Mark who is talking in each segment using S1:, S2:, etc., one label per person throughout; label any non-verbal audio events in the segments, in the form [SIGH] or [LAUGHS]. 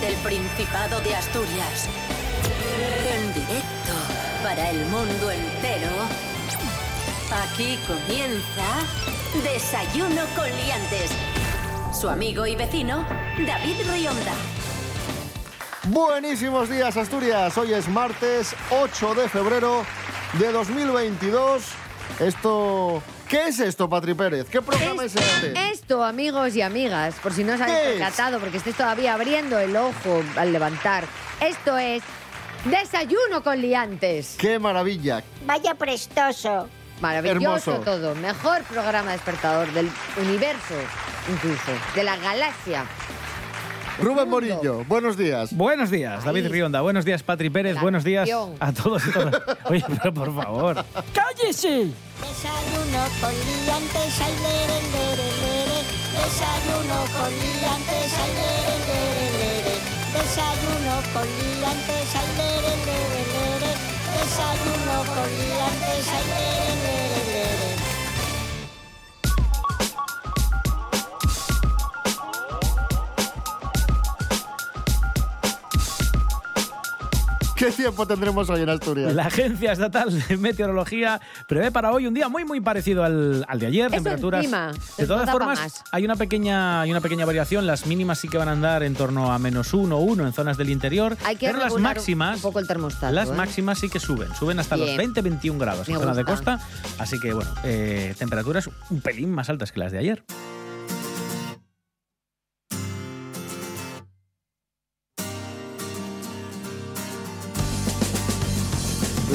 S1: desde el Principado de Asturias. En directo para el mundo entero. Aquí comienza Desayuno con Liantes. Su amigo y vecino, David Rionda.
S2: Buenísimos días, Asturias. Hoy es martes 8 de febrero de 2022. Esto. ¿Qué es esto, Patri Pérez? ¿Qué programa es, este?
S3: Esto, amigos y amigas, por si no os habéis percatado, porque estéis todavía abriendo el ojo al levantar. Esto es Desayuno con Liantes.
S2: ¡Qué maravilla!
S4: Vaya prestoso.
S3: Maravilloso
S2: Hermoso.
S3: todo. Mejor programa despertador del universo, incluso, de la galaxia.
S2: Rubén Morillo, buenos días.
S5: Buenos días, David
S3: Ahí.
S5: Rionda. Buenos días, Patri Pérez.
S3: La
S5: Buenos días
S3: acción.
S5: a todos y todas. Oye, pero por favor. ¡Cállese!
S4: Desayuno con liantes, ay, lere, lere, lere. Desayuno con liantes, ay, lere, lere, lere. Desayuno con liantes, ay, lere, lere, lere. Desayuno con liantes, ay, lere, lere,
S2: ¿Qué tiempo tendremos hoy en Asturias?
S5: La Agencia Estatal de Meteorología prevé para hoy un día muy, muy parecido al, al de ayer.
S3: Eso
S5: temperaturas.
S3: encima,
S5: de todas formas,
S3: más.
S5: hay una, pequeña, hay una pequeña variación. Las mínimas sí que van a andar en torno a menos uno, uno en zonas del interior.
S3: Hay que
S5: pero las máximas.
S3: un poco el termostato.
S5: Las
S3: ¿eh?
S5: máximas sí que suben, suben hasta
S3: Bien.
S5: los 20-21 grados en
S3: Me
S5: zona de
S3: gusta.
S5: costa. Así que, bueno, eh, temperaturas un pelín más altas que las de ayer.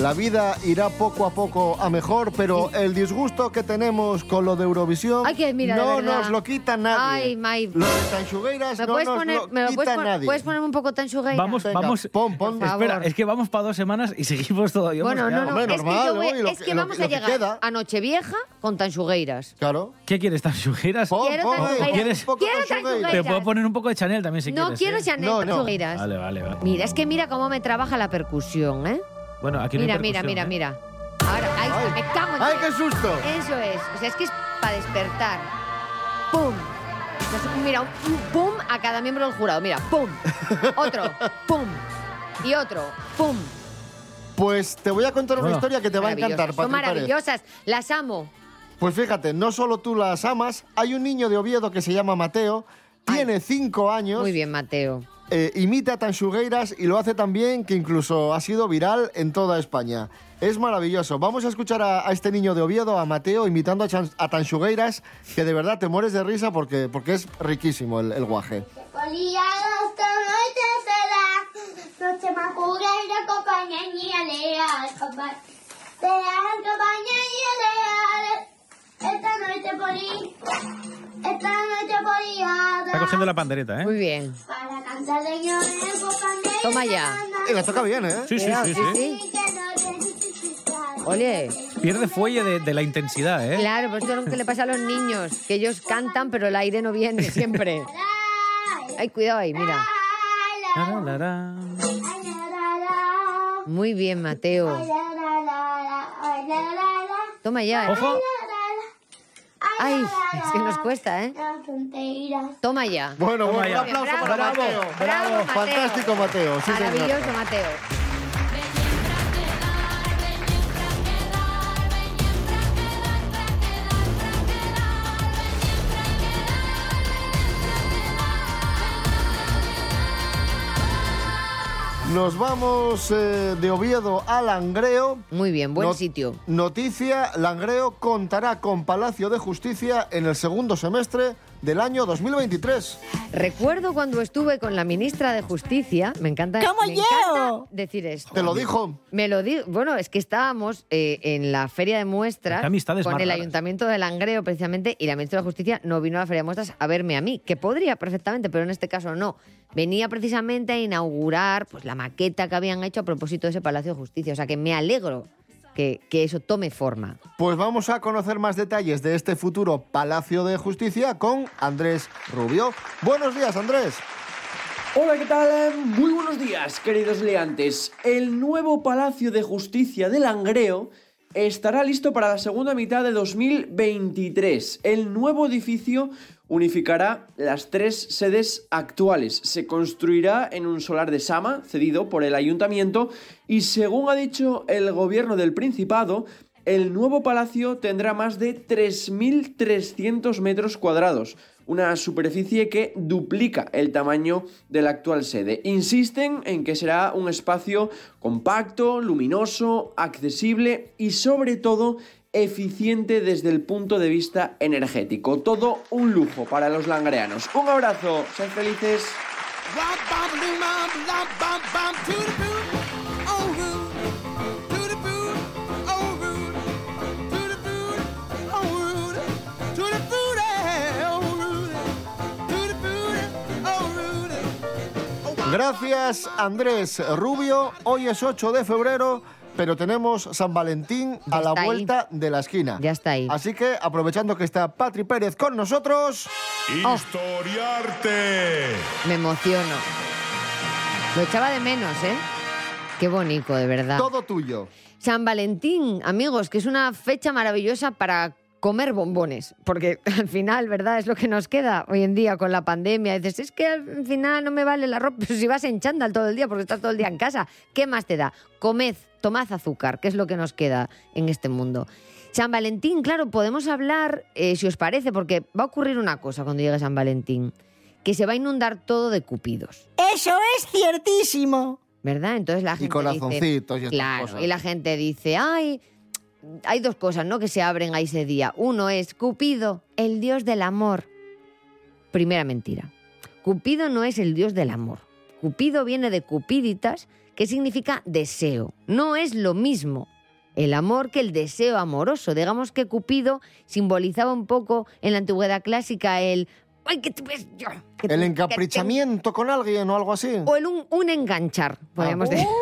S2: La vida irá poco a poco a mejor, pero el disgusto que tenemos con lo de Eurovisión
S3: Ay, que mira, de
S2: no
S3: verdad.
S2: nos lo quita nadie.
S3: Ay, Mai.
S2: Lo de Tanchugueiras
S3: ¿Me
S2: no
S3: puedes
S2: nos
S3: poner,
S2: lo
S3: me lo
S2: quita
S3: puedes,
S2: nadie.
S3: puedes ponerme un poco tan sugueira?
S5: Vamos,
S2: Venga,
S5: vamos.
S2: pon, pon.
S5: Espera, es que vamos para dos semanas y seguimos todavía.
S3: Bueno, no, no,
S2: Hombre,
S3: es
S2: normal,
S3: que, yo voy-
S2: ¿no? Lo
S3: es
S2: que- lo-
S3: vamos a llegar
S2: queda.
S3: a Nochevieja con tanchugueiras.
S2: Claro.
S5: ¿Qué quieres, tanchugueiras?
S2: Pon,
S3: Quiero
S2: pon,
S3: tanchugueiras.
S2: un
S5: ¿Quieres?
S2: poco
S3: Quiero
S2: Tanchugueiras.
S5: Te
S3: tanchugueiras.
S5: puedo poner un poco de Chanel también si
S3: no
S5: quieres.
S3: quiero
S5: ¿eh?
S3: Chanel
S2: No, no.
S3: tanchugueiras.
S5: Vale, vale, vale.
S3: Mira, es que mira cómo me trabaja la percusión, ¿eh?
S5: Bueno, aquí no hay
S3: Mira, mira, mira,
S5: ¿eh?
S3: mira. Ahora, ahí está,
S2: Ay.
S3: me cago en
S2: ¡Ay, qué susto!
S3: Eso es. O sea, es que es para despertar. ¡Pum! Mira, un pum a cada miembro del jurado. Mira, pum. Otro, [LAUGHS] pum. Y otro, pum.
S2: Pues te voy a contar una
S5: Bueno.
S2: historia que te va a encantar.
S3: Son maravillosas. Las amo.
S2: Pues fíjate, no solo tú las amas, hay un niño de Oviedo que se llama Mateo, tiene cinco años,
S3: Muy bien, Mateo.
S2: Eh, imita a Tanchugueiras y lo hace tan bien que incluso ha sido viral en toda España. Es maravilloso. Vamos a escuchar a, este niño de Oviedo, a Mateo, imitando a, Chan- que de verdad te mueres de risa porque, porque es riquísimo el, el guaje.
S6: Esta Noche leal Esta noche poli Esta noche poliada
S5: Está cogiendo la pandereta, ¿eh?
S3: Muy bien.
S6: Para cantar compañía
S3: Toma ya.
S2: Y la toca bien, ¿eh?
S5: Sí, sí, sí, sí.
S3: Oye,
S5: Pierde fuelle de, de la intensidad, ¿eh?
S3: claro, pues esto es lo que le pasa a los niños, que ellos cantan, pero el aire no viene siempre. [LAUGHS] Ay, cuidado ahí, mira.
S5: La, la, la.
S3: Muy bien, Mateo. Toma ya, ¿eh?
S5: Ojo.
S3: Ay, es que nos cuesta, ¿eh? Toma ya.
S2: Bueno, bueno, un aplauso
S3: Bravo,
S2: para Mateo.
S3: bravo, Mateo.
S2: Fantástico, Mateo. Sí, señor.
S3: Maravilloso, Mateo.
S2: Nos vamos eh, de Oviedo a Langreo.
S3: Muy bien, buen
S2: Not-
S3: sitio.
S2: Noticia, Langreo contará con Palacio de Justicia en el segundo semestre del año 2023.
S3: Recuerdo cuando estuve con la ministra de Justicia, me encanta,
S4: ¡Como
S3: me
S4: yo!
S3: encanta decir esto.
S2: Te lo dijo.
S3: Me lo di, bueno, es que estábamos eh, en la feria de muestras con el
S5: raras.
S3: ayuntamiento de Langreo precisamente y la ministra de Justicia no vino a la feria de muestras a verme a mí, que podría perfectamente, pero en este caso no. Venía precisamente a inaugurar pues la maqueta que habían hecho a propósito de ese Palacio de Justicia, o sea que me alegro que, que eso tome forma.
S2: Pues vamos a conocer más detalles de este futuro Palacio de Justicia con Andrés Rubio. Buenos días, Andrés.
S7: Hola, ¿qué tal? Muy buenos días, queridos leantes. El nuevo Palacio de Justicia de Langreo estará listo para la segunda mitad de 2023. El nuevo edificio unificará las tres sedes actuales. Se construirá en un solar de Sama, cedido por el ayuntamiento, y según ha dicho el gobierno del Principado, el nuevo palacio tendrá más de 3.300 metros cuadrados, una superficie que duplica el tamaño de la actual sede. Insisten en que será un espacio compacto, luminoso, accesible y sobre todo eficiente desde el punto de vista energético. Todo un lujo para los langreanos. Un abrazo, sed felices.
S2: Gracias, Andrés Rubio. Hoy es 8 de febrero, pero tenemos San Valentín
S3: Ya
S2: a la
S3: ahí.
S2: vuelta de la esquina.
S3: Ya está ahí.
S2: Así que, aprovechando que está Patri Pérez con nosotros,
S8: Historiarte.
S3: Me emociono. Lo echaba de menos, ¿eh? Qué bonito, de verdad.
S2: todo tuyo.
S3: San Valentín, amigos, que es una fecha maravillosa para comer bombones, porque [LAUGHS] al final, ¿verdad? Es lo que nos queda hoy en día con la pandemia. Dices, es que al final no me vale la ropa, pero si vas en chándal todo el día porque estás todo el día en casa, ¿qué más te da? Comed, tomad azúcar, que es lo que nos queda en este mundo. San Valentín, claro, podemos hablar, eh, si os parece, porque va a ocurrir una cosa cuando llegue San Valentín, que se va a inundar todo de cupidos.
S4: Eso es ciertísimo.
S3: ¿verdad? Entonces la gente
S2: Y corazoncitos y
S3: dice,
S2: estas
S3: claro,
S2: cosas.
S3: y la gente dice, ay, hay dos cosas, ¿no? Que se abren a ese día. Uno es Cupido, el dios del amor. Primera mentira. Cupido no es el dios del amor. Cupido viene de cupiditas, que significa deseo. No es lo mismo el amor que el deseo amoroso. Digamos que Cupido simbolizaba un poco en la antigüedad clásica el ¡ay, que tú ves yo! que
S2: El
S3: que te-
S2: encaprichamiento con alguien o algo así.
S3: o el un, un enganchar, podríamos
S2: Ah.
S3: decir. Un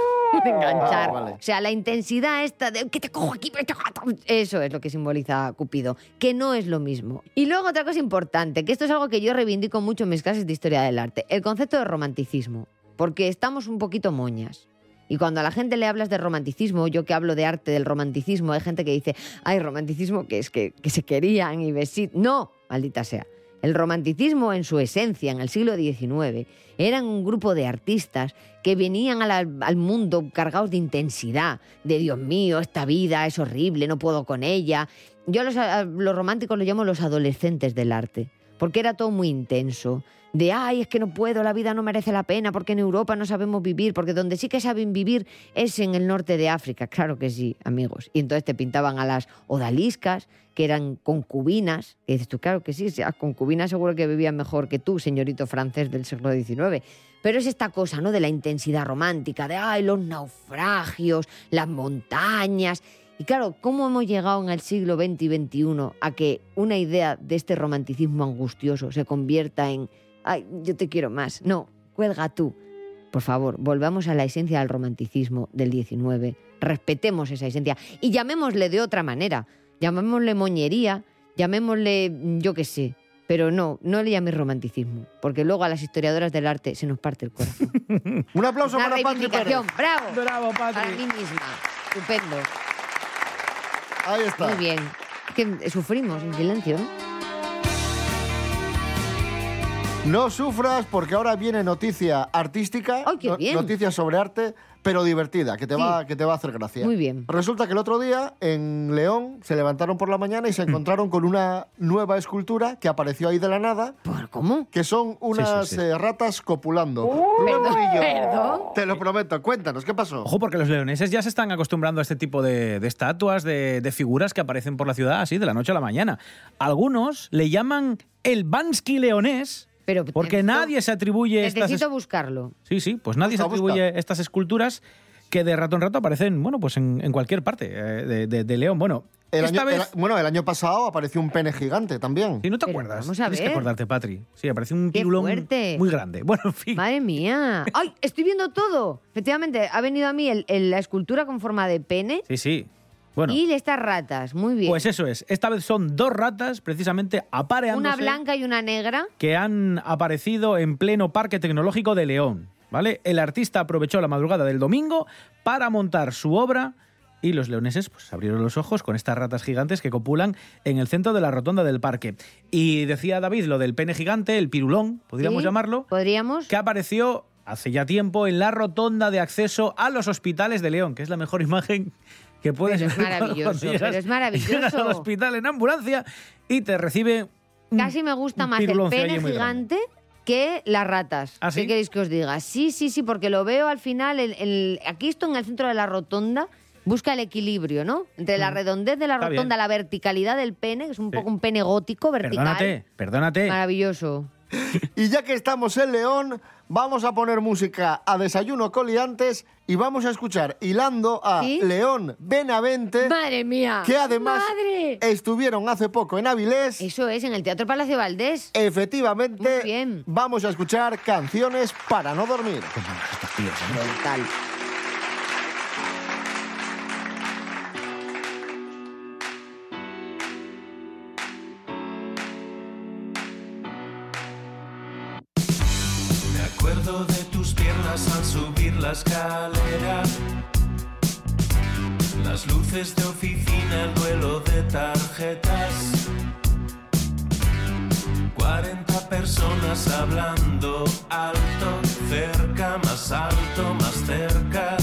S3: enganchar.
S2: Ah, vale.
S3: O sea, la intensidad esta de que te cojo aquí, me toca", eso es lo que simboliza Cupido, que no es lo mismo. Y luego otra cosa importante, que esto es algo que yo reivindico mucho en mis clases de historia del arte, el concepto de romanticismo, porque estamos un poquito moñas. Y cuando a la gente le hablas de romanticismo, yo que hablo de arte del romanticismo, hay gente que dice, ay, romanticismo que es que, que se querían y besit. No, maldita sea. El romanticismo en su esencia, en el siglo XIX, eran un grupo de artistas que venían al mundo cargados de intensidad, de Dios mío, esta vida es horrible, no puedo con ella. Yo a los románticos los llamo los adolescentes del arte, porque era todo muy intenso. De, ay, es que no puedo, la vida no merece la pena, porque en Europa no sabemos vivir, porque donde sí que saben vivir es en el norte de África. Claro que sí, amigos. Y entonces te pintaban a las odaliscas, que eran concubinas. Y dices tú, claro que sí, las concubinas seguro que vivían mejor que tú, señorito francés del siglo XIX. Pero es esta cosa, ¿no? De la intensidad romántica, de, ay, los naufragios, las montañas. Y claro, ¿cómo hemos llegado en el siglo XX y XXI a que una idea de este romanticismo angustioso se convierta en, ay, yo te quiero más? No, cuelga tú. Por favor, volvamos a la esencia del romanticismo del XIX, respetemos esa esencia y llamémosle de otra manera, llamémosle moñería, llamémosle, yo qué sé, pero no, no le llaméis romanticismo, porque luego a las historiadoras del arte se nos parte el corazón. [LAUGHS]
S2: Un aplauso
S3: Una
S2: para Patri Pérez.
S3: bravo,
S5: Bravo,
S3: para
S5: Patri.
S3: mí misma, estupendo,
S2: Ahí está.
S3: muy bien. Que sufrimos en silencio, ¿eh?
S2: No sufras porque ahora viene noticia artística,
S3: ¡Ay, qué
S2: no-
S3: bien!
S2: noticia sobre arte, pero divertida, que te,
S3: Sí.
S2: va, que te va a hacer gracia.
S3: Muy bien.
S2: Resulta que el otro día en León se levantaron por la mañana y se [CLEARS THROAT] encontraron con una nueva escultura que apareció ahí de la nada,
S3: ¿Por cómo?
S2: que son unas
S5: sí.
S2: eh, ratas copulando.
S3: Uh, Perdón.
S2: Te lo prometo, cuéntanos, ¿qué pasó?
S5: Ojo, porque los leoneses ya se están acostumbrando a este tipo de, de estatuas, de, de figuras que aparecen por la ciudad así de la noche a la mañana. Algunos le llaman el Bansky leonés
S3: Pero
S5: porque
S3: necesito-
S5: nadie se atribuye estas...
S3: Necesito
S5: es-
S3: buscarlo.
S5: Sí, sí, pues nadie
S2: Busca,
S5: se atribuye estas esculturas que de rato en rato aparecen, bueno, pues en, en cualquier parte eh, de, de- de León. Bueno,
S2: El
S5: esta
S2: año,
S5: vez...
S2: el- bueno, el año pasado apareció un pene gigante también.
S5: Si no te
S3: Pero
S5: acuerdas,
S3: vamos a
S5: tienes que
S3: ver.
S5: acordarte, Patri. Sí, apareció un
S3: ¡Qué
S5: pirulón muy grande. [LAUGHS] Bueno, en fin.
S3: Madre mía. ¡Ay! Estoy viendo todo. Efectivamente, ha venido a mí el- el- la escultura con forma de pene
S5: Sí, sí. Bueno,
S3: y estas ratas. Muy bien.
S5: pues eso es. Esta vez son dos ratas, precisamente apareándose,
S3: una blanca y una negra.
S5: que han aparecido en pleno Parque Tecnológico de León. ¿Vale? El artista aprovechó la madrugada del domingo para montar su obra y los leoneses pues, abrieron los ojos con estas ratas gigantes que copulan en el centro de la rotonda del parque. Y decía David lo del pene gigante, el pirulón, podríamos
S3: ¿Sí?
S5: llamarlo,
S3: ¿Podríamos?
S5: que apareció hace ya tiempo en la rotonda de acceso a los hospitales de León, que es la mejor [LAUGHS] imagen que puedes
S3: Pero es maravilloso,
S5: llegas-
S3: pero es [LAUGHS] maravilloso.
S5: Llegas al hospital en ambulancia y te recibe
S3: Casi me gusta más el pene gigante que las ratas.
S5: ¿Ah, sí?
S3: ¿Qué queréis que os diga? Sí, sí, sí, porque lo veo al final, el, el- aquí esto en el centro de la rotonda, busca el equilibrio, ¿no? Entre la redondez de la
S5: Está
S3: rotonda,
S5: bien.
S3: la verticalidad del pene, que es un
S5: Sí.
S3: poco un pene gótico, vertical.
S5: Perdónate, perdónate.
S3: Maravilloso. [LAUGHS]
S2: Y ya que estamos en León, vamos a poner música a Desayuno Coliantes y vamos a escuchar hilando a
S3: ¿Sí?
S2: León Benavente,
S3: ¡Madre mía!
S2: que además
S3: ¡Madre!
S2: estuvieron hace poco en Avilés.
S3: Eso es, en el Teatro Palacio Valdés.
S2: Efectivamente,
S3: Muy bien.
S2: vamos a escuchar canciones para no dormir.
S5: Estos tíos, ¿eh?
S8: Tus piernas al subir la escalera. Las luces de oficina, el duelo de tarjetas. 40 personas hablando alto, cerca, más alto, más cerca.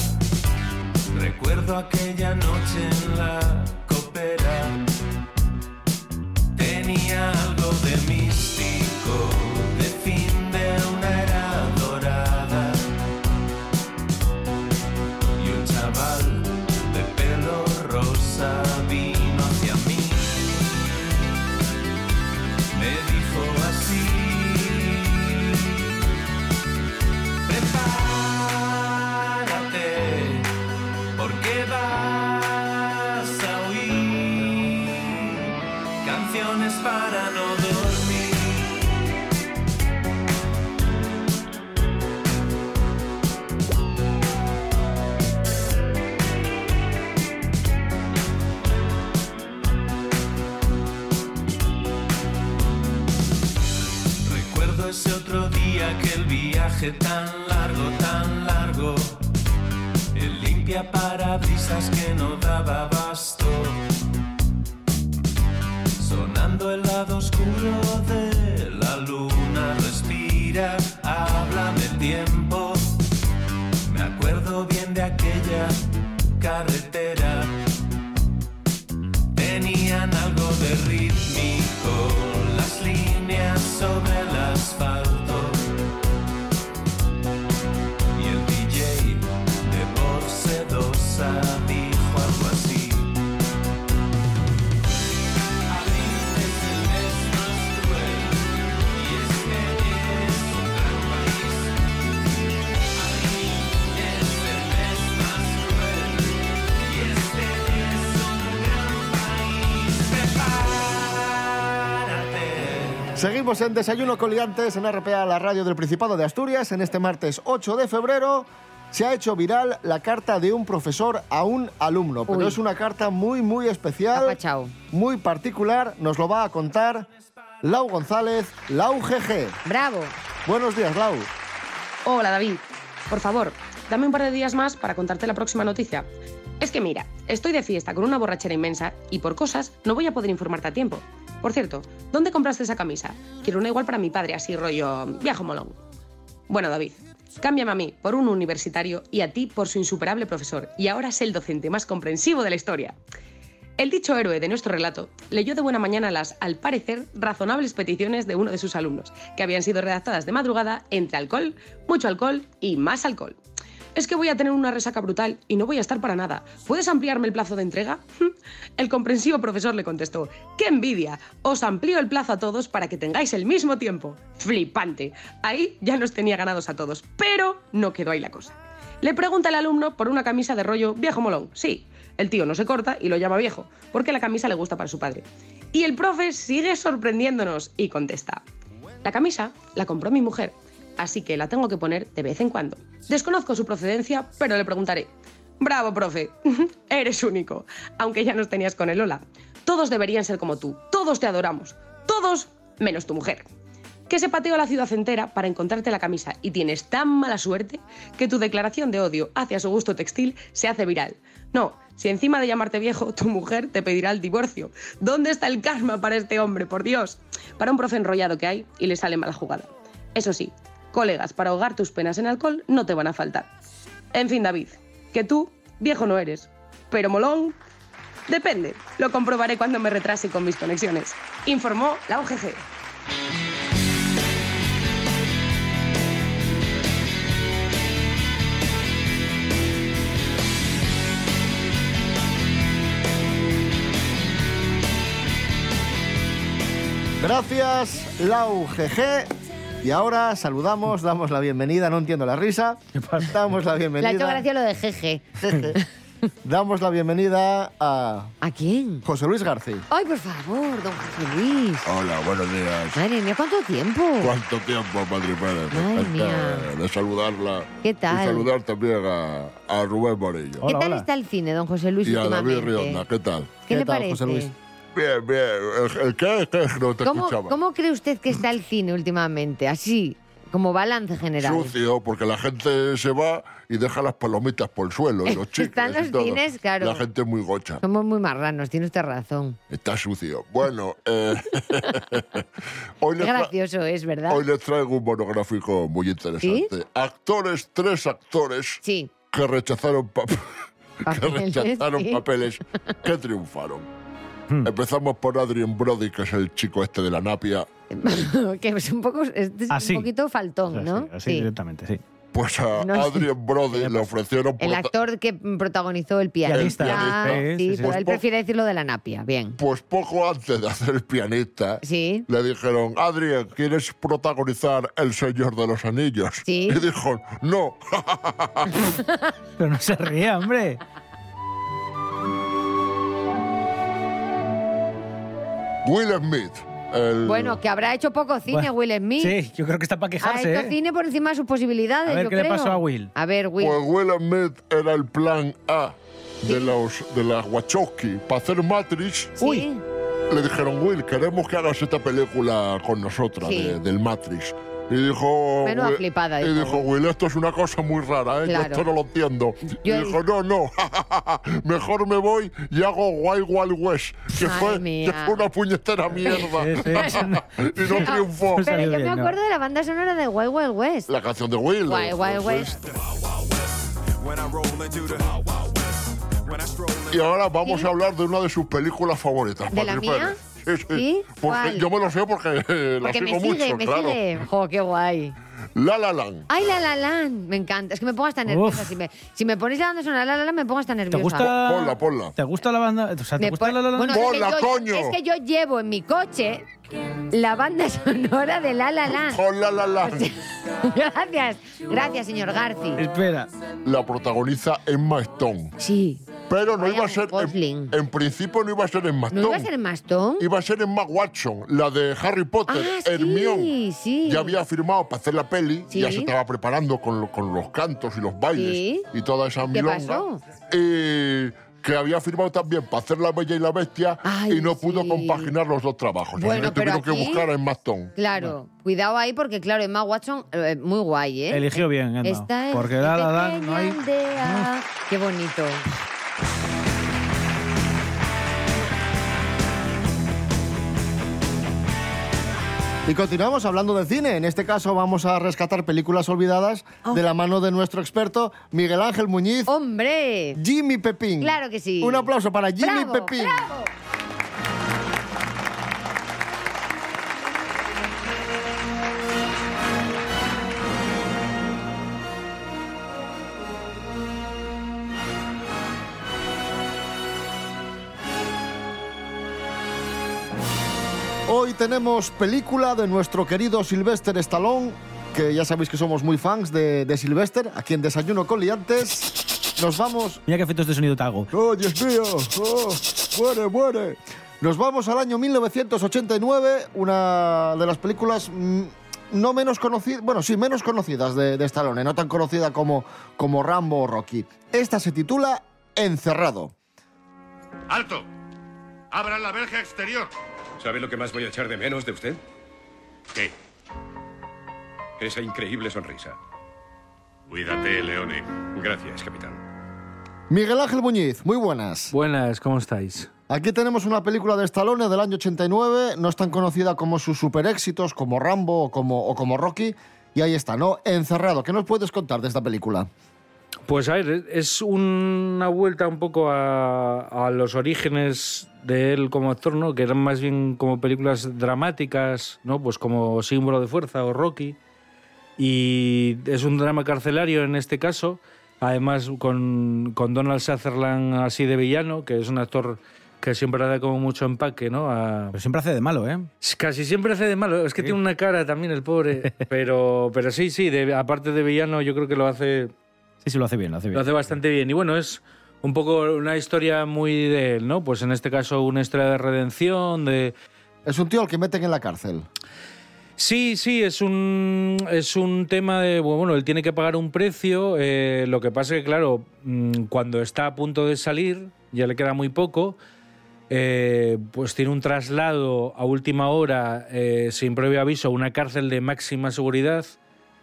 S8: Recuerdo aquella noche en la copera. Tenía tan largo, tan largo. El limpia parabrisas que no daba abasto. Sonando el lado oscuro
S2: Seguimos en Desayuno Coliantes en RPA, la radio del Principado de Asturias. En este martes 8 de febrero se ha hecho viral la carta de un profesor a un alumno, pero
S3: Uy.
S2: es una carta muy, muy especial,
S3: Apachao.
S2: muy particular. Nos lo va a contar Lau González, Lau GG.
S3: ¡Bravo!
S2: Buenos días, Lau.
S9: Hola David, por favor, dame un par de días más para contarte la próxima noticia. Es que mira, estoy de fiesta con una borrachera inmensa y por cosas no voy a poder informarte a tiempo. Por cierto, ¿dónde compraste esa camisa? Quiero una igual para mi padre, así rollo viajo molón. Bueno, David, cámbiame a mí por un universitario y a ti por su insuperable profesor, y ahora es el docente más comprensivo de la historia. El dicho héroe de nuestro relato leyó de buena mañana las, al parecer, razonables peticiones de uno de sus alumnos, que habían sido redactadas de madrugada entre alcohol, mucho alcohol y más alcohol. Es que voy a tener una resaca brutal y no voy a estar para nada. ¿Puedes ampliarme el plazo de entrega? [LAUGHS] El comprensivo profesor le contestó, ¡qué envidia! Os amplío el plazo a todos para que tengáis el mismo tiempo. Flipante. Ahí ya nos tenía ganados a todos, pero no quedó ahí la cosa. Le pregunta el alumno por una camisa de rollo viejo molón. Sí, el tío no se corta y lo llama viejo, porque la camisa le gusta para su padre. Y el profe sigue sorprendiéndonos y contesta. La camisa la compró mi mujer, así que la tengo que poner de vez en cuando. Desconozco su procedencia, pero le preguntaré. Bravo, profe. [LAUGHS] Eres único. Aunque ya nos tenías con el hola. Todos deberían ser como tú. Todos te adoramos. Todos menos tu mujer. que se pateó a la ciudad entera para encontrarte la camisa y tienes tan mala suerte que tu declaración de odio hacia su gusto textil se hace viral. No, si encima de llamarte viejo, tu mujer te pedirá el divorcio. ¿Dónde está el karma para este hombre, por Dios? Para un profe enrollado que hay y le sale mala jugada. Eso sí, colegas para ahogar tus penas en alcohol no te van a faltar. En fin, David, que tú, viejo no eres, pero molón, depende. Lo comprobaré cuando me retrase con mis conexiones. Informó la UGG.
S2: Gracias, Lau GG. Y ahora saludamos, damos la bienvenida, no entiendo la risa. Damos la
S3: Le ha hecho
S2: bienvenida.
S3: gracia lo de jeje. [LAUGHS]
S2: Damos la bienvenida a
S3: ¿A quién?
S2: José Luis García.
S3: Ay, por favor, don José Luis.
S10: Hola, buenos días.
S3: Madre mía, ¿cuánto tiempo?
S10: ¿Cuánto tiempo, Madre Pérez?
S3: Madre mía.
S10: de saludarla.
S3: ¿Qué tal?
S10: Y saludar también a, a Rubén Morillo.
S3: ¿Qué tal está el cine, don José Luis,
S10: Y a David? Rionda, ¿qué tal?
S3: ¿Qué, le parece?
S10: Bien, bien. ¿El, el qué? ¿Qué? [LAUGHS] No te
S3: ¿Cómo,
S10: escuchaba.
S3: ¿Cómo cree usted que está el cine últimamente? Así, como balance general.
S10: Sucio, porque la gente se va y deja las palomitas por el suelo y [LAUGHS] los chicles
S3: Están los
S10: y todo.
S3: cines, claro.
S10: La gente es muy gocha.
S3: Somos muy marranos, tiene usted razón.
S10: Está sucio. Bueno, eh, [LAUGHS] hoy,
S3: Qué gracioso es, ¿verdad?
S10: hoy les traigo un monográfico muy interesante. Actores, tres actores
S3: Sí.
S10: que rechazaron, pap- que rechazaron
S3: sí.
S10: papeles que triunfaron. Empezamos por Adrien Brody, que es el chico este de la napia. [LAUGHS]
S3: que es un poco, es
S5: Así.
S3: un poquito faltón, ¿no?
S5: Así directamente, sí.
S10: Pues a
S3: No.
S10: Adrien Brody le ofrecieron...
S3: El
S10: prota-
S3: actor que protagonizó el pianista.
S10: Pianista.
S3: Sí,
S10: Sí, sí,
S3: pero
S10: sí.
S3: él prefiere decirlo de la napia. Bien.
S10: Pues poco antes de hacer el pianista,
S3: Sí.
S10: le dijeron, Adrien, ¿quieres protagonizar El Señor de los Anillos?
S3: Sí.
S10: Y dijo, no. [LAUGHS]
S5: Pero no se ría, hombre.
S10: Will Smith. El...
S3: Bueno, que habrá hecho poco cine
S5: Bueno,
S3: Will Smith.
S5: Sí, yo creo que está para
S3: Ha
S5: quejarse,
S3: hecho
S5: ¿eh?
S3: cine por encima de sus posibilidades,
S5: A ver
S3: yo
S5: qué le
S3: creo.
S5: pasó a Will.
S3: A ver, Will.
S10: Pues Will Smith era el plan A de, los, de las Wachowski para hacer Matrix.
S3: Sí.
S10: Le dijeron, Will, queremos que hagas esta película con nosotras,
S3: Sí.
S10: de- del Matrix. Y dijo,
S3: Menuda
S10: Will-
S3: flipada,
S10: y
S3: dijo
S10: Will, esto es una cosa muy rara, ¿eh? Yo esto no lo entiendo.
S3: Yo-
S10: y dijo, no, no, [LAUGHS] mejor me voy y hago Wild Wild West, que,
S3: Ay,
S10: fue, que
S3: mía.
S10: fue una puñetera mierda.
S5: Sí, sí, [LAUGHS]
S10: y no [LAUGHS] triunfó.
S3: Pero yo me acuerdo de la banda sonora de Wild Wild West.
S10: La canción de Will.
S3: Wild Wild West.
S10: Y ahora vamos a hablar de una de sus películas favoritas.
S3: ¿De la
S10: Patri
S3: mía?
S10: Pérez. Sí, sí.
S3: ¿Sí?
S10: Porque
S3: ¿Cuál?
S10: yo me lo sé porque eh, la
S3: Porque
S10: sigo
S3: me sigue,
S10: mucho,
S3: me
S10: claro.
S3: sigue. Jo, qué guay.
S10: La La Land.
S3: Ay, La La Land. Me encanta. Es que me pongo hasta nerviosa. Si me, si me ponéis la banda sonora de La La Land, me pongo hasta
S5: ¿Te
S3: nerviosa.
S5: gusta?
S10: Ponla, ponla.
S5: ¿Te gusta la banda? O sea, ¿te
S3: Me
S5: gusta
S3: pon-
S5: la, la, la-
S3: Bueno, es que
S10: Ponla,
S3: yo-
S10: coño.
S3: Es que yo llevo en mi coche la banda [LAUGHS] sonora de La La Land.
S10: Con La La Land. [LAUGHS]
S3: Gracias. Gracias, señor Garci.
S5: Espera.
S10: La protagoniza Emma Stone.
S3: Sí.
S10: Pero no
S3: Ryan
S10: iba a ser. En, en principio no iba a ser Emma
S3: ¿No
S10: Stone.
S3: iba a ser en Mastón?
S10: Iba a ser Emma Watson, la de Harry Potter,
S3: Ah, sí,
S10: Hermione.
S3: sí.
S10: Ya había firmado para hacer la peli,
S3: Sí.
S10: ya se estaba preparando con, con los cantos y los bailes
S3: Sí.
S10: y toda esa
S3: ¿Qué
S10: milonga.
S3: pasó?
S10: Y que había firmado también para hacer La Bella y la Bestia
S3: Ay,
S10: y no pudo
S3: sí.
S10: compaginar los dos trabajos.
S3: Bueno,
S10: Así que
S3: pero
S10: tuvieron que buscar a Emma Stone.
S3: Claro. Cuidado ahí porque, claro, Emma Watson, eh, muy guay, ¿eh?
S5: Eligió bien, Emma.
S3: Esta es
S5: Porque La La Land no hay-
S3: aldea. Qué bonito.
S2: Y continuamos hablando de cine. En este caso vamos a rescatar películas olvidadas
S3: Oh.
S2: de la mano de nuestro experto Miguel Ángel Muñiz,
S3: ¡Hombre!
S2: Jimmy Pepín.
S3: Claro que sí.
S2: Un aplauso para Jimmy
S3: ¡Bravo,
S2: Pepín.
S3: bravo!
S2: Tenemos película de nuestro querido Sylvester Stallone, que ya sabéis que somos muy fans de, de Sylvester, aquí en Desayuno con Liantes. Nos vamos...
S5: Mira qué efectos de sonido te hago.
S2: ¡Oh, Dios mío! ¡Oh, muere, muere! Nos vamos al año 1989, una de las películas mm, no menos conocidas, bueno, sí, menos conocidas de, de Stallone, no tan conocida como, como Rambo o Rocky. Esta se titula Encerrado.
S11: ¡Alto! ¡Abran la verja exterior!
S12: ¿Sabe lo que más voy a echar de menos de usted?
S11: ¿Qué? esa increíble sonrisa.
S12: Cuídate, Leone.
S11: Gracias, capitán.
S2: Miguel Ángel Muñiz, muy buenas.
S13: Buenas, ¿cómo estáis?
S2: Aquí tenemos una película de Stallone del año 89, no es tan conocida como sus super éxitos, como Rambo o como, o como Rocky, y ahí está, ¿no? Encerrado. ¿Qué nos puedes contar de esta película?
S13: Pues a ver, es una vuelta un poco a, a los orígenes de él como actor, ¿no? Que eran más bien como películas dramáticas, ¿no? Pues como Símbolo de Fuerza o Rocky. Y es un drama carcelario en este caso, además con, con Donald Sutherland así de villano, que es un actor que siempre da como mucho empaque, ¿no? A-
S5: Pero siempre hace de malo, ¿eh?
S13: Casi siempre hace de malo. Es que tiene una cara también el pobre. [LAUGHS] Pero, pero sí, sí, de- aparte de villano, yo creo que lo hace,
S5: Sí, sí, lo hace bien, lo hace
S13: lo
S5: bien.
S13: hace bastante bien. Y bueno, es un poco una historia muy de él, ¿no? Pues en este caso una historia de redención, de...
S2: Es un tío al que meten en la cárcel.
S13: Sí, sí, es un, es un tema de, bueno, él tiene que pagar un precio, eh, lo que pasa es que, claro, mm, cuando está a punto de salir, ya le queda muy poco, eh, pues tiene un traslado a última hora, eh, sin previo aviso, a una cárcel de máxima seguridad,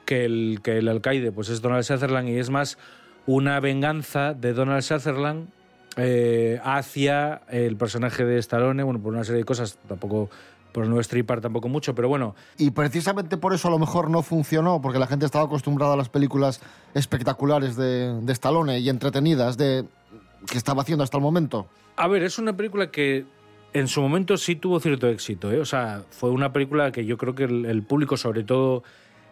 S13: que el, que el alcaide pues es Donald Sutherland y es más una venganza de Donald Sutherland eh, hacia el personaje de Stallone, bueno, por una serie de cosas, tampoco por no estripar tampoco mucho, pero bueno,
S2: Y precisamente por eso a lo mejor no funcionó, porque la gente estaba acostumbrada a las películas espectaculares de, de Stallone y entretenidas de, que estaba haciendo hasta el momento.
S13: A ver, es una película que en su momento sí tuvo cierto éxito. ¿eh? O sea, fue una película que yo creo que el, el público, sobre todo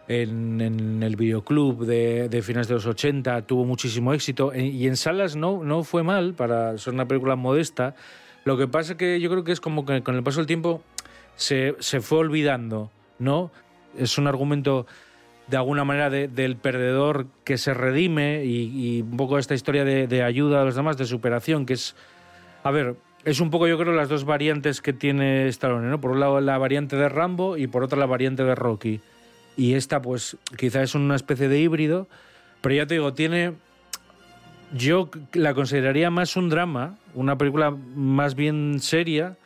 S13: en, en el videoclub de, de finales de los 80, tuvo muchísimo éxito. E- Y en salas no, no fue mal para ser una película modesta. Lo que pasa que yo creo que es como que con el paso del tiempo se, se fue olvidando, ¿no? Es un argumento de alguna manera de- del perdedor que se redime y, y un poco esta historia de, de ayuda a los demás, de superación, que es, a ver, es un poco yo creo las dos variantes que tiene Stallone, ¿no? Por un lado la variante de Rambo y por otro la variante de Rocky. Y esta pues quizá es una especie de híbrido, pero ya te digo, tiene... Yo la consideraría más un drama, una película más bien seria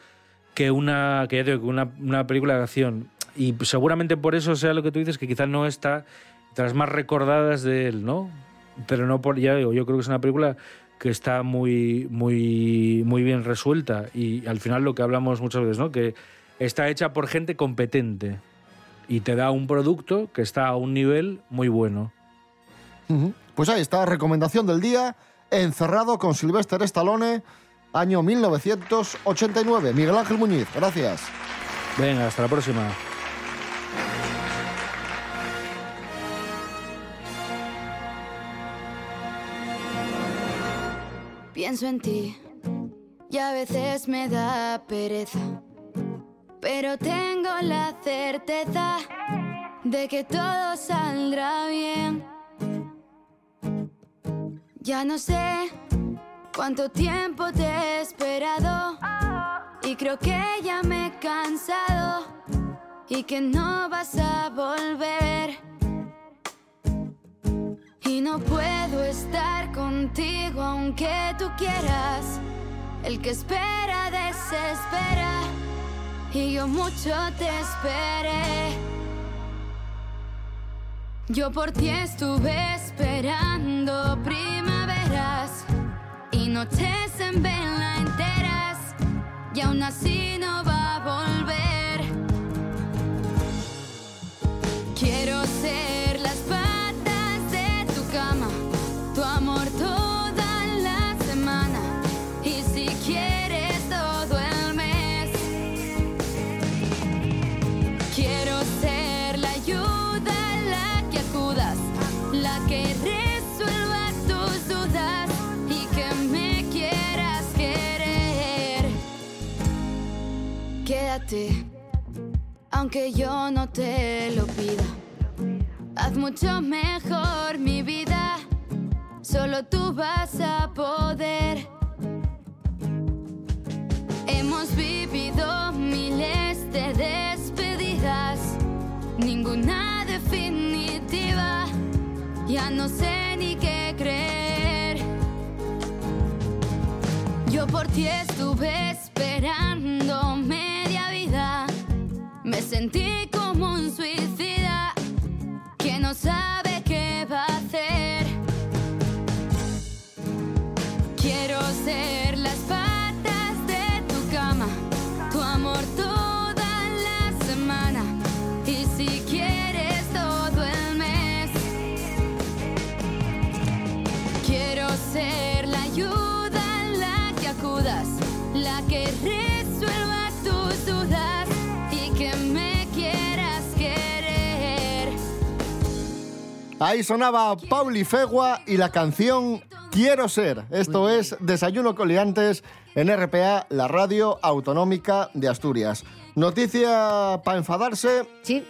S13: que una, que ya te digo, una, una película de acción. Y seguramente por eso sea lo que tú dices, que quizás no está entre las más recordadas de él, ¿no? Pero no por, ya digo, yo creo que es una película que está muy, muy, muy bien resuelta. Y al final lo que hablamos muchas veces, ¿no? Que está hecha por gente competente. Y te da un producto que está a un nivel muy bueno.
S2: Pues ahí está, recomendación del día, Encerrado con Sylvester Stallone, año 1989. Miguel Ángel Muñiz, gracias.
S13: Venga, hasta la próxima.
S14: Pienso en ti y a veces me da pereza, pero tengo la certeza de que todo saldrá bien. Ya no sé cuánto tiempo te he esperado y creo que ya me he cansado y que no vas a volver. Y no puedo estar contigo aunque tú quieras. El que espera desespera. Y yo mucho te esperé. Yo por ti estuve esperando primaveras y noches en vela enteras. Y aún así no va a volver. Aunque yo no te lo pida. Haz mucho mejor mi vida, solo tú vas a poder. Hemos vivido miles de despedidas, ninguna definitiva, ya no sé ni qué creer. Yo por ti estuve esperando sentí como un suicida que no sabe.
S2: Ahí sonaba Pauli Fegua y la canción Quiero ser. Esto es Desayuno Coliantes en RPA, la radio autonómica de Asturias. Noticia para enfadarse.
S3: Sí.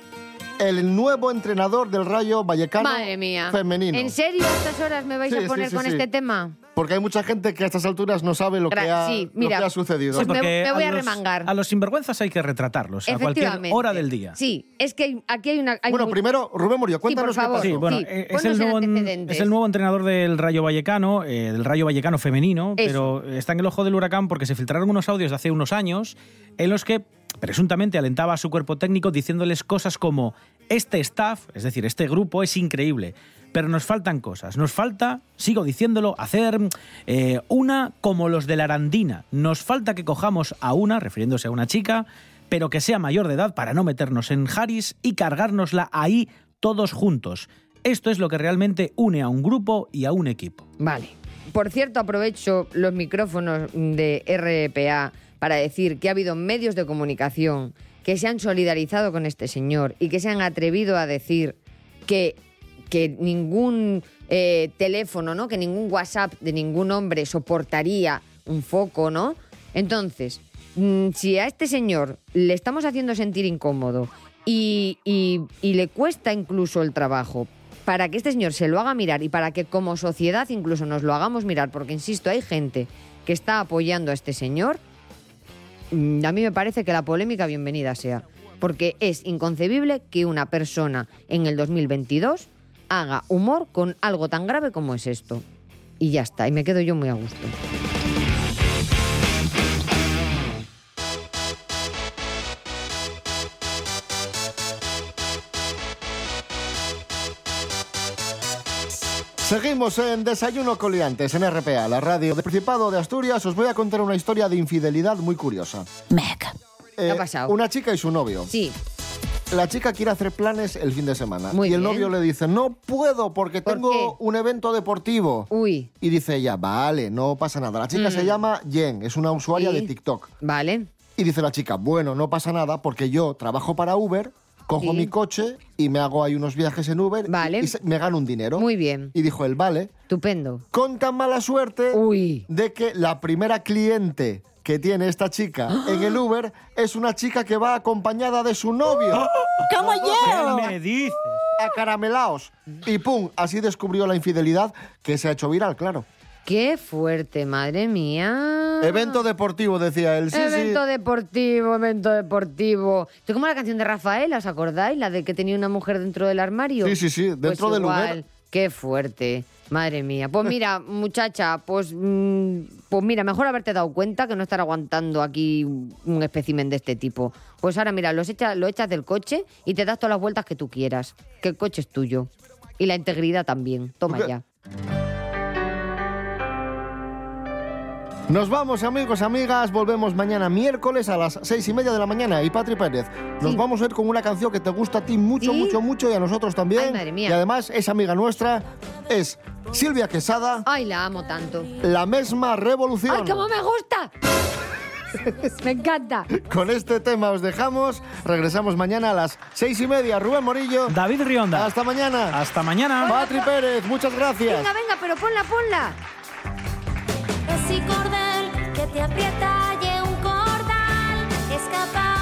S2: El nuevo entrenador del Rayo Vallecano
S3: Madre mía.
S2: femenino.
S3: ¿En serio a estas horas me vais
S2: Sí,
S3: a poner
S2: sí,
S3: con este tema?
S2: Porque hay mucha gente que a estas alturas no sabe lo, que ha,
S3: sí,
S2: lo
S3: mira,
S2: que ha sucedido.
S3: pues me-
S5: Porque
S3: me voy a
S5: los-
S3: remangar.
S5: A los sinvergüenzas hay que retratarlos a cualquier hora del día.
S3: Sí, es que aquí hay una... hay
S2: Bueno, primero, Rubén Murillo, cuéntanos
S3: por favor.
S2: qué
S5: Sí,
S2: pasó.
S5: bueno,
S3: Sí,
S5: eh, es, el nuevo,
S3: antecedentes.
S5: es el nuevo entrenador del Rayo Vallecano, eh, del Rayo Vallecano femenino,
S3: Eso.
S5: pero está en el ojo del huracán porque se filtraron unos audios de hace unos años en los que presuntamente alentaba a su cuerpo técnico diciéndoles cosas como este staff, es decir, este grupo es increíble, pero nos faltan cosas. Nos falta, sigo diciéndolo, hacer eh, una como los de la Arandina. Nos falta que cojamos a una, refiriéndose a una chica, pero que sea mayor de edad para no meternos en Haris y cargárnosla ahí todos juntos. Esto es lo que realmente une a un grupo y a un equipo.
S3: Vale. Por cierto, aprovecho los micrófonos de RPA para decir que ha habido medios de comunicación que se han solidarizado con este señor y que se han atrevido a decir que, que ningún eh, teléfono, ¿no? que ningún WhatsApp de ningún hombre soportaría un foco, ¿no? Entonces, mm, si a este señor le estamos haciendo sentir incómodo y, le cuesta incluso el trabajo, para que este señor se lo haga mirar y para que como sociedad incluso nos lo hagamos mirar, porque insisto, hay gente que está apoyando a este señor, mm, a mí me parece que la polémica bienvenida sea, porque es inconcebible que una persona en el 2022 haga humor con algo tan grave como es esto. Y ya está, y me quedo yo muy a gusto.
S2: Seguimos en Desayuno Coliantes en RPA, la radio del Principado de Asturias. Os voy a contar una historia de infidelidad muy curiosa.
S3: Meg.
S2: Eh,
S3: ha pasado?
S2: Una chica y su novio.
S3: Sí.
S2: La chica quiere hacer planes el fin de semana.
S3: Muy
S2: y el
S3: bien.
S2: novio le dice, no puedo porque
S3: ¿Por
S2: tengo
S3: qué?
S2: un evento deportivo.
S3: Uy.
S2: Y dice ella, vale, no pasa nada. La chica
S3: Mm.
S2: se llama Jen, es una usuaria
S3: Sí.
S2: de TikTok.
S3: Vale.
S2: Y dice la chica, bueno, no pasa nada porque yo trabajo para Uber, cojo
S3: Sí.
S2: mi coche y me hago ahí unos viajes en Uber y- y, me gano un dinero.
S3: Muy bien.
S2: Y dijo él, vale.
S3: Estupendo.
S2: Con tan mala suerte de que la primera cliente que tiene esta chica en el Uber es una chica que va acompañada de su novio.
S4: ¡Como yo!
S5: ¿Qué me dices?
S2: Acaramelaos. Y pum, así descubrió la infidelidad que se ha hecho viral, claro.
S3: Qué fuerte, madre mía.
S2: Evento deportivo, decía él. Sí,
S3: evento
S2: sí.
S3: deportivo, evento deportivo. Esto como la canción de Rafael, ¿os acordáis? La de que tenía una mujer dentro del armario.
S2: Sí, sí, sí, dentro
S3: Pues
S2: del
S3: igual. Qué fuerte. Madre mía. Pues [LAUGHS] mira, muchacha, pues, mm, pues mira, mejor haberte dado cuenta que no estar aguantando aquí un espécimen de este tipo. Pues ahora mira, los echa- lo echas del coche y te das todas las vueltas que tú quieras. Que el coche es tuyo. Y la integridad también. Toma ya.
S2: Nos vamos, amigos, amigas. Volvemos mañana miércoles a las seis y media de la mañana. Y Patri Pérez, nos vamos a ir con una canción que te gusta a ti mucho, mucho, mucho y a nosotros también.
S3: Ay, madre mía.
S2: Y además es amiga nuestra, es Silvia Quesada,
S3: Ay, la amo tanto.
S2: la misma revolución.
S3: ¡Ay, cómo me gusta! [LAUGHS] me encanta.
S2: Con este tema os dejamos. Regresamos mañana a las seis y media. Rubén Morillo.
S5: David Rionda.
S2: Hasta mañana.
S5: Hasta mañana.
S2: Patri Pérez, muchas gracias.
S3: Venga, venga, pero ponla, ponla.
S14: Ese cordel que te aprieta y un cordal escapa